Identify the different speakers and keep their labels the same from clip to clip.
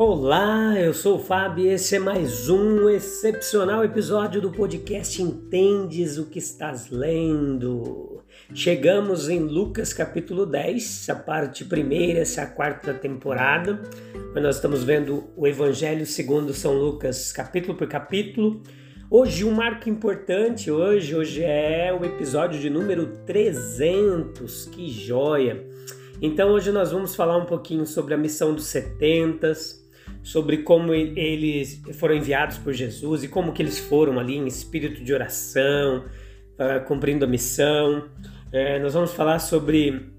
Speaker 1: Olá, eu sou o Fábio e esse é mais um excepcional episódio do podcast Entendes o que estás lendo. Chegamos em Lucas capítulo 10, a parte primeira, essa é a quarta temporada. Nós estamos vendo o Evangelho segundo São Lucas, capítulo por capítulo. Hoje um marco importante, hoje, hoje é o episódio de número 300, que joia! Então hoje nós vamos falar um pouquinho sobre a missão dos setentas, sobre como eles foram enviados por Jesus e como que eles foram ali em espírito de oração, uh, cumprindo a missão. Uh, nós vamos falar sobre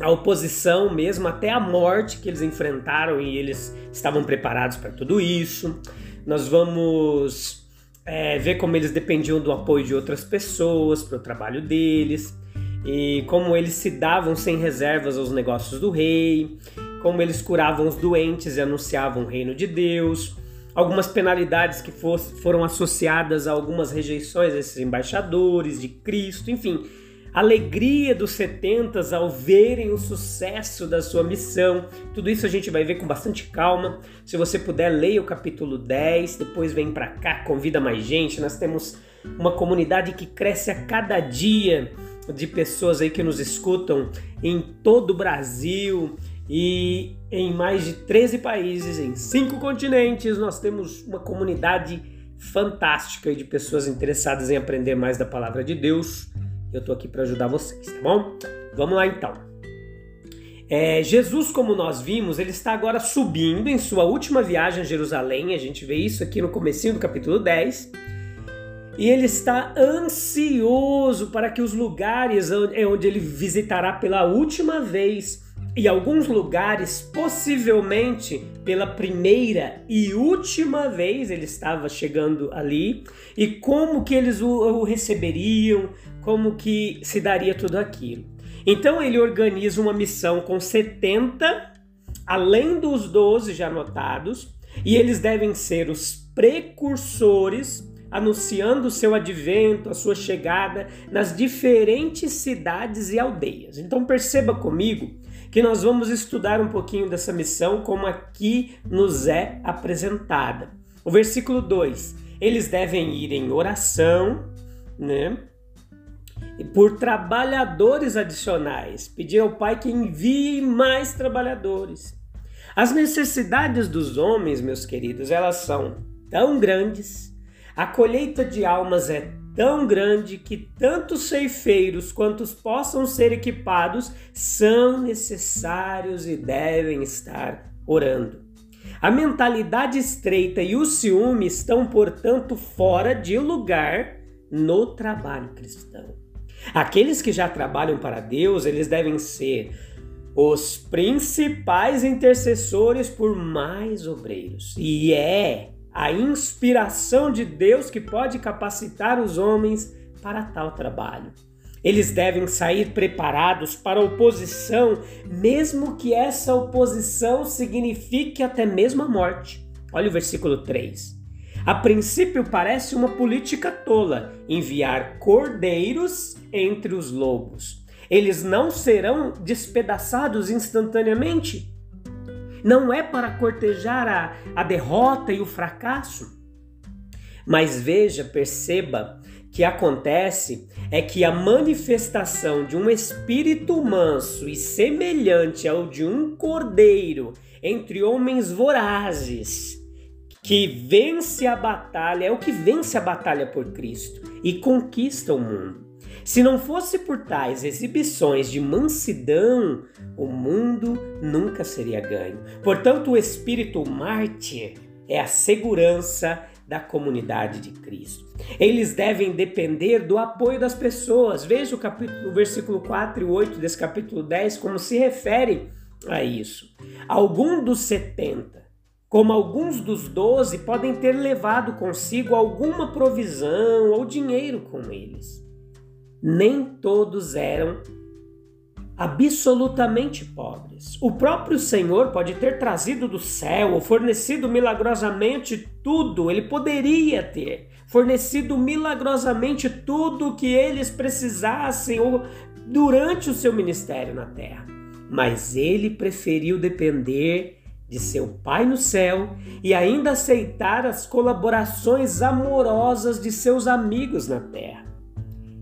Speaker 1: a oposição mesmo até a morte que eles enfrentaram e eles estavam preparados para tudo isso. Nós vamos é, ver como eles dependiam do apoio de outras pessoas para o trabalho deles e como eles se davam sem reservas aos negócios do rei como eles curavam os doentes e anunciavam o reino de Deus, algumas penalidades que foram associadas a algumas rejeições desses embaixadores de Cristo, enfim, alegria dos setentas ao verem o sucesso da sua missão. Tudo isso a gente vai ver com bastante calma. Se você puder, leia o capítulo 10, depois vem para cá, convida mais gente. Nós temos uma comunidade que cresce a cada dia de pessoas aí que nos escutam em todo o Brasil, e em mais de 13 países, em cinco continentes, nós temos uma comunidade fantástica de pessoas interessadas em aprender mais da palavra de Deus. Eu estou aqui para ajudar vocês, tá bom? Vamos lá então. É, Jesus, como nós vimos, ele está agora subindo em sua última viagem a Jerusalém. A gente vê isso aqui no comecinho do capítulo 10. E ele está ansioso para que os lugares onde ele visitará pela última vez e alguns lugares, possivelmente pela primeira e última vez ele estava chegando ali, e como que eles o, receberiam, como que se daria tudo aquilo. Então ele organiza uma missão com 70, além dos 12 já anotados, e eles devem ser os precursores anunciando o seu advento, a sua chegada nas diferentes cidades e aldeias. Então perceba comigo que nós vamos estudar um pouquinho dessa missão como aqui nos é apresentada. O versículo 2: eles devem ir em oração, né? Por trabalhadores adicionais, pedir ao Pai que envie mais trabalhadores. As necessidades dos homens, meus queridos, elas são tão grandes, a colheita de almas é tão grande que tanto ceifeiros quantos possam ser equipados são necessários e devem estar orando. A mentalidade estreita e o ciúme estão, portanto, fora de lugar no trabalho cristão. Aqueles que já trabalham para Deus, eles devem ser os principais intercessores por mais obreiros. E é a inspiração de Deus que pode capacitar os homens para tal trabalho. Eles devem sair preparados para a oposição, mesmo que essa oposição signifique até mesmo a morte. Olha o versículo 3. A princípio parece uma política tola enviar cordeiros entre os lobos. Eles não serão despedaçados instantaneamente não é para cortejar a, a derrota e o fracasso. Mas veja, perceba que acontece é que a manifestação de um espírito manso e semelhante ao de um cordeiro entre homens vorazes que vence a batalha, é o que vence a batalha por Cristo e conquista o mundo. Se não fosse por tais exibições de mansidão, o mundo nunca seria ganho. Portanto, o espírito mártir é a segurança da comunidade de Cristo. Eles devem depender do apoio das pessoas. Veja o, capítulo, versículo 4 e 8 desse capítulo 10, como se refere a isso. Algum dos 70, como alguns dos 12, podem ter levado consigo alguma provisão ou dinheiro com eles. Nem todos eram absolutamente pobres. O próprio Senhor pode ter trazido do céu ou fornecido milagrosamente tudo, ele poderia ter fornecido milagrosamente tudo o que eles precisassem durante o seu ministério na terra. Mas ele preferiu depender de seu Pai no céu e ainda aceitar as colaborações amorosas de seus amigos na terra.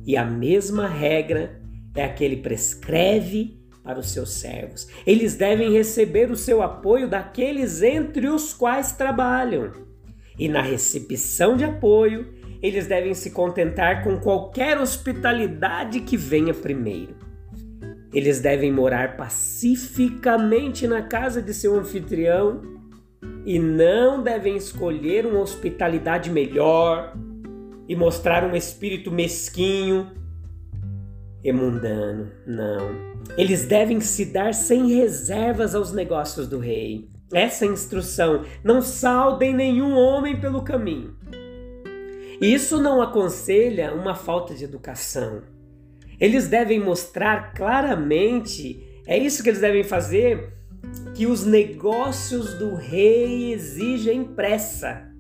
Speaker 1: E a mesma regra é a que ele prescreve para os seus servos. Eles devem receber o seu apoio daqueles entre os quais trabalham. E na recepção de apoio, eles devem se contentar com qualquer hospitalidade que venha primeiro. Eles devem morar pacificamente na casa de seu anfitrião e não devem escolher uma hospitalidade melhor e mostrar um espírito mesquinho e mundano. Não. Eles devem se dar sem reservas aos negócios do rei. Essa instrução: não saudem nenhum homem pelo caminho. Isso não aconselha uma falta de educação. Eles devem mostrar claramente, é isso que eles devem fazer, que os negócios do rei exigem pressa.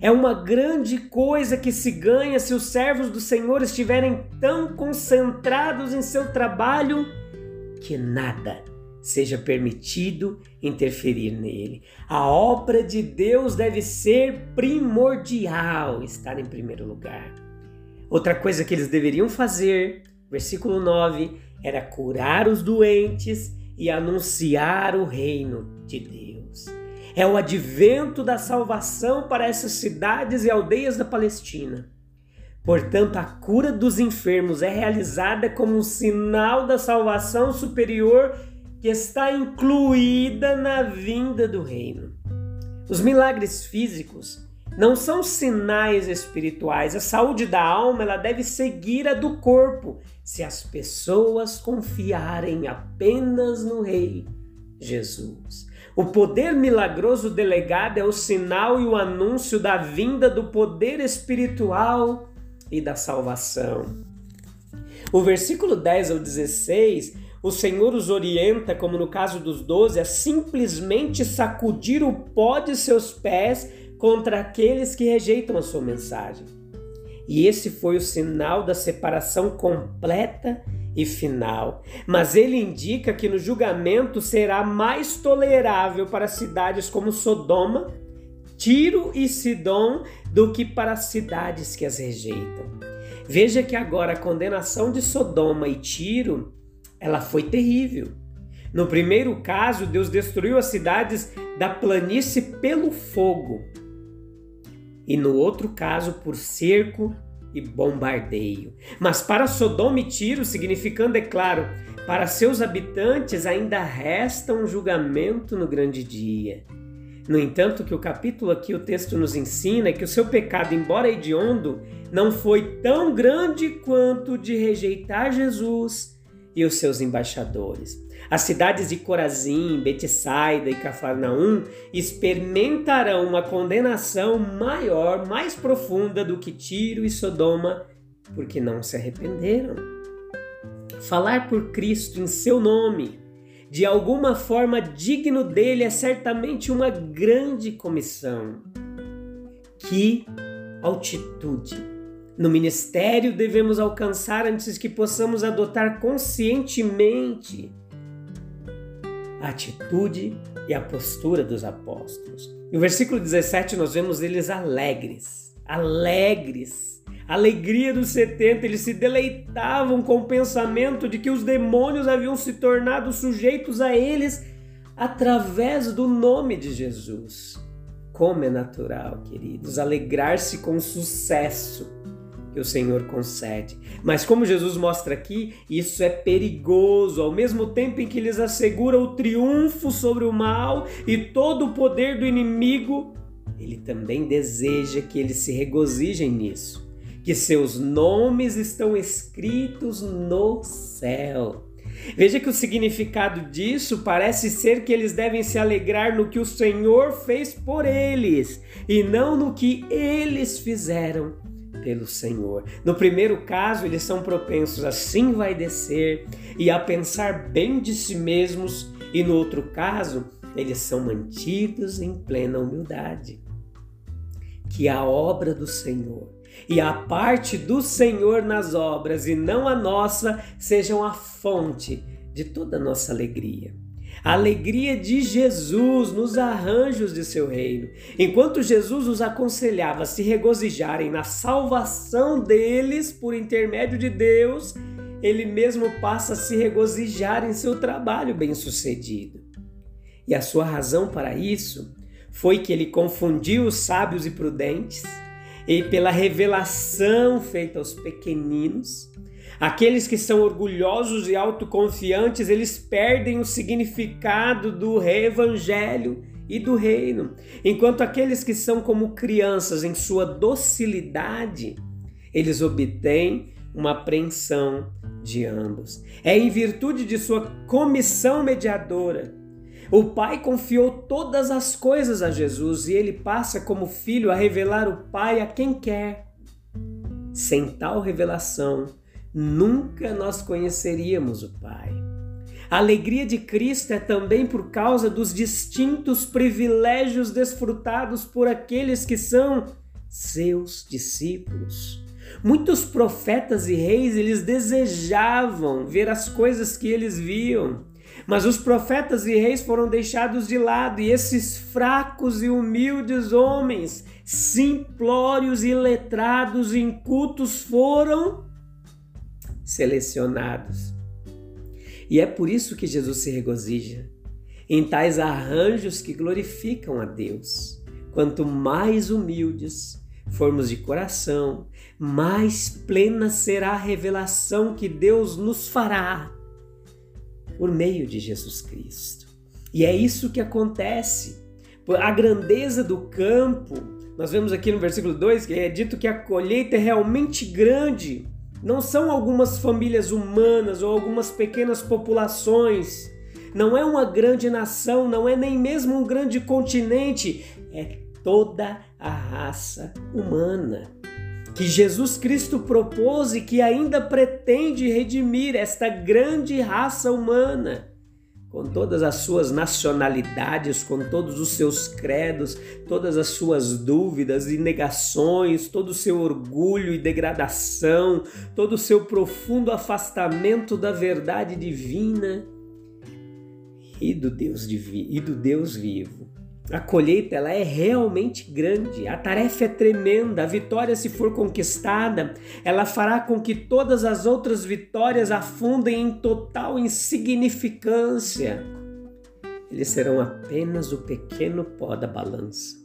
Speaker 1: É uma grande coisa que se ganha se os servos do Senhor estiverem tão concentrados em seu trabalho que nada seja permitido interferir nele. A obra de Deus deve ser primordial, estar em primeiro lugar. Outra coisa que eles deveriam fazer, versículo 9, era curar os doentes e anunciar o reino de Deus é o advento da salvação para essas cidades e aldeias da Palestina. Portanto, a cura dos enfermos é realizada como um sinal da salvação superior que está incluída na vinda do reino. Os milagres físicos não são sinais espirituais. A saúde da alma ela deve seguir a do corpo, se as pessoas confiarem apenas no Rei Jesus. O poder milagroso delegado é o sinal e o anúncio da vinda do poder espiritual e da salvação. O versículo 10 ao 16, o Senhor os orienta, como no caso dos doze, a simplesmente sacudir o pó de seus pés contra aqueles que rejeitam a sua mensagem. E esse foi o sinal da separação completa e final. Mas ele indica que no julgamento será mais tolerável para cidades como Sodoma, Tiro e Sidom do que para cidades que as rejeitam. Veja que agora a condenação de Sodoma e Tiro, ela foi terrível. No primeiro caso, Deus destruiu as cidades da planície pelo fogo. E no outro caso, por cerco e bombardeio. Mas para Sodoma e Tiro, significando, é claro, para seus habitantes ainda resta um julgamento no grande dia. No entanto, que o capítulo aqui, o texto nos ensina é que o seu pecado, embora hediondo, não foi tão grande quanto o de rejeitar Jesus e os seus embaixadores. As cidades de Corazim, Betsaida e Cafarnaum experimentarão uma condenação maior, mais profunda do que Tiro e Sodoma, porque não se arrependeram. Falar por Cristo em seu nome, de alguma forma digno dele, é certamente uma grande comissão. Que altitude! No ministério devemos alcançar antes que possamos adotar conscientemente a atitude e a postura dos apóstolos. No versículo 17 nós vemos eles alegres, alegres. Alegria dos 70, eles se deleitavam com o pensamento de que os demônios haviam se tornado sujeitos a eles através do nome de Jesus. Como é natural, queridos, alegrar-se com sucesso o Senhor concede. Mas como Jesus mostra aqui, isso é perigoso, ao mesmo tempo em que lhes assegura o triunfo sobre o mal e todo o poder do inimigo, ele também deseja que eles se regozijem nisso, que seus nomes estão escritos no céu. Veja que o significado disso parece ser que eles devem se alegrar no que o Senhor fez por eles e não no que eles fizeram pelo Senhor. No primeiro caso, eles são propensos a se envaidecer e a pensar bem de si mesmos, e no outro caso, eles são mantidos em plena humildade. Que a obra do Senhor e a parte do Senhor nas obras e não a nossa sejam a fonte de toda a nossa alegria. A alegria de Jesus nos arranjos de seu reino. Enquanto Jesus os aconselhava a se regozijarem na salvação deles por intermédio de Deus, ele mesmo passa a se regozijar em seu trabalho bem-sucedido. E a sua razão para isso foi que ele confundiu os sábios e prudentes, e pela revelação feita aos pequeninos, aqueles que são orgulhosos e autoconfiantes, eles perdem o significado do evangelho e do reino, enquanto aqueles que são como crianças em sua docilidade, eles obtêm uma apreensão de ambos. É em virtude de sua comissão mediadora o Pai confiou todas as coisas a Jesus e ele passa como filho a revelar o Pai a quem quer. Sem tal revelação, nunca nós conheceríamos o Pai. A alegria de Cristo é também por causa dos distintos privilégios desfrutados por aqueles que são seus discípulos. Muitos profetas e reis, eles desejavam ver as coisas que eles viam. Mas os profetas e reis foram deixados de lado, e esses fracos e humildes homens, simplórios e letrados, incultos, foram selecionados. E é por isso que Jesus se regozija em tais arranjos que glorificam a Deus. Quanto mais humildes formos de coração, mais plena será a revelação que Deus nos fará por meio de Jesus Cristo. E é isso que acontece. A grandeza do campo, nós vemos aqui no versículo 2 que é dito que a colheita é realmente grande. Não são algumas famílias humanas ou algumas pequenas populações. Não é uma grande nação, não é nem mesmo um grande continente. É toda a raça humana que Jesus Cristo propôs e que ainda pretende redimir esta grande raça humana, com todas as suas nacionalidades, com todos os seus credos, todas as suas dúvidas e negações, todo o seu orgulho e degradação, todo o seu profundo afastamento da verdade divina e do Deus, divino, e do Deus vivo. A colheita ela é realmente grande, a tarefa é tremenda, a vitória, se for conquistada, ela fará com que todas as outras vitórias afundem em total insignificância. Eles serão apenas o pequeno pó da balança.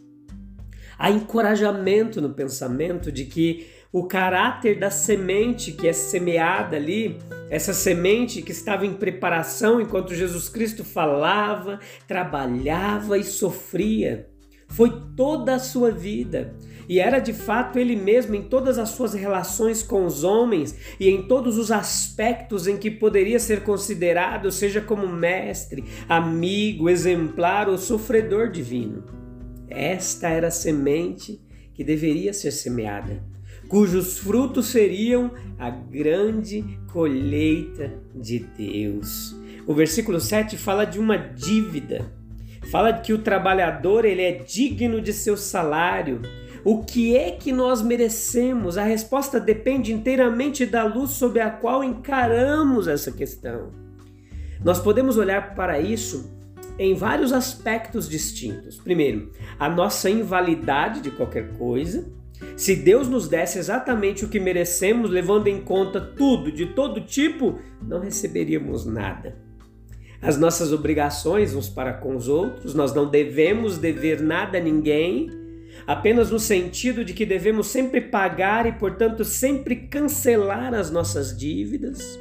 Speaker 1: Há encorajamento no pensamento de que o caráter da semente que é semeada ali, essa semente que estava em preparação enquanto Jesus Cristo falava, trabalhava e sofria. Foi toda a sua vida. E era de fato ele mesmo em todas as suas relações com os homens e em todos os aspectos em que poderia ser considerado, seja como mestre, amigo, exemplar ou sofredor divino. Esta era a semente que deveria ser semeada cujos frutos seriam a grande colheita de Deus. O versículo 7 fala de uma dívida. Fala de que o trabalhador ele é digno de seu salário. O que é que nós merecemos? A resposta depende inteiramente da luz sob a qual encaramos essa questão. Nós podemos olhar para isso em vários aspectos distintos. Primeiro, a nossa invalidade de qualquer coisa. Se Deus nos desse exatamente o que merecemos, levando em conta tudo, de todo tipo, não receberíamos nada. As nossas obrigações uns para com os outros, nós não devemos dever nada a ninguém, apenas no sentido de que devemos sempre pagar e, portanto, sempre cancelar as nossas dívidas.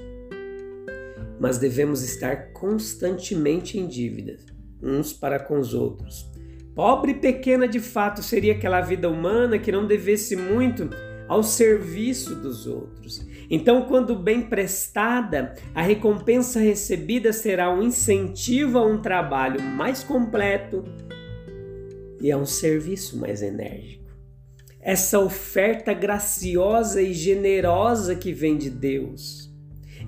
Speaker 1: Mas devemos estar constantemente em dívida, uns para com os outros, Pobre e pequena de fato seria aquela vida humana que não devesse muito ao serviço dos outros. Então, quando bem prestada, a recompensa recebida será um incentivo a um trabalho mais completo e a um serviço mais enérgico. Essa oferta graciosa e generosa que vem de Deus.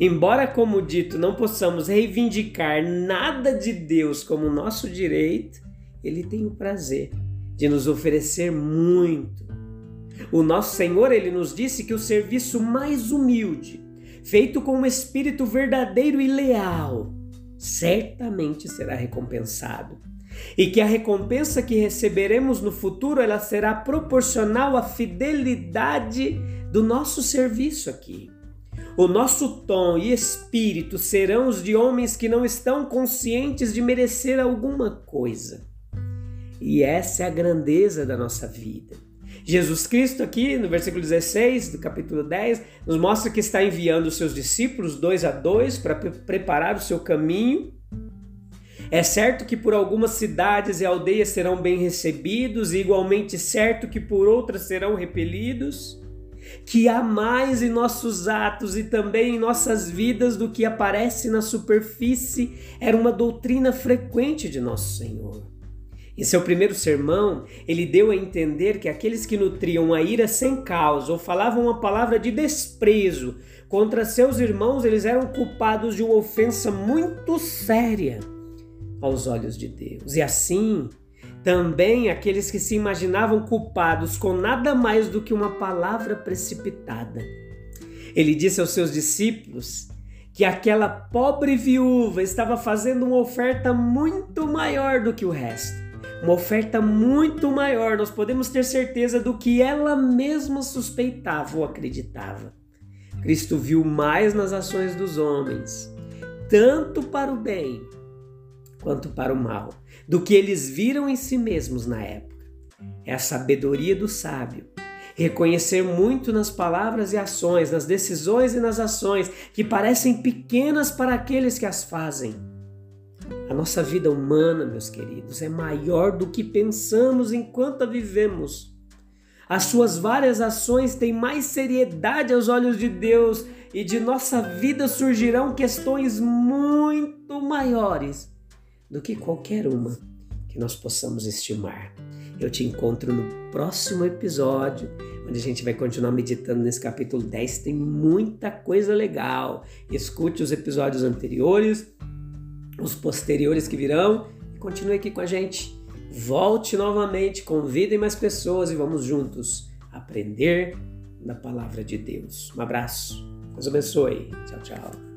Speaker 1: Embora, como dito, não possamos reivindicar nada de Deus como nosso direito, Ele tem o prazer de nos oferecer muito o nosso Senhor, ele nos disse que o serviço mais humilde, feito com um espírito verdadeiro e leal, certamente será recompensado. E que a recompensa que receberemos no futuro, ela será proporcional à fidelidade do nosso serviço aqui. O nosso tom e espírito serão os de homens que não estão conscientes de merecer alguma coisa. E essa é a grandeza da nossa vida. Jesus Cristo, aqui no versículo 16 do capítulo 10, nos mostra que está enviando os seus discípulos dois a dois para preparar o seu caminho. É certo que por algumas cidades e aldeias serão bem recebidos, e igualmente certo que por outras serão repelidos. Que há mais em nossos atos e também em nossas vidas do que aparece na superfície era uma doutrina frequente de nosso Senhor. Em seu primeiro sermão, ele deu a entender que aqueles que nutriam a ira sem causa ou falavam uma palavra de desprezo contra seus irmãos, eles eram culpados de uma ofensa muito séria aos olhos de Deus. E assim, também aqueles que se imaginavam culpados com nada mais do que uma palavra precipitada. Ele disse aos seus discípulos que aquela pobre viúva estava fazendo uma oferta muito maior do que o resto uma oferta muito maior, nós podemos ter certeza do que ela mesma suspeitava ou acreditava. Cristo viu mais nas ações dos homens, tanto para o bem quanto para o mal, do que eles viram em si mesmos na época. É a sabedoria do sábio. Reconhecer muito nas palavras e ações, nas decisões e nas ações que parecem pequenas para aqueles que as fazem a nossa vida humana, meus queridos, é maior do que pensamos enquanto a vivemos. As suas várias ações têm mais seriedade aos olhos de Deus e de nossa vida surgirão questões muito maiores do que qualquer uma que nós possamos estimar. Eu te encontro no próximo episódio, onde a gente vai continuar meditando nesse capítulo 10. Tem muita coisa legal. Escute os episódios anteriores os posteriores que virão. E continue aqui com a gente. Volte novamente, convidem mais pessoas e vamos juntos aprender da palavra de Deus. Um abraço. Deus abençoe. Tchau, tchau.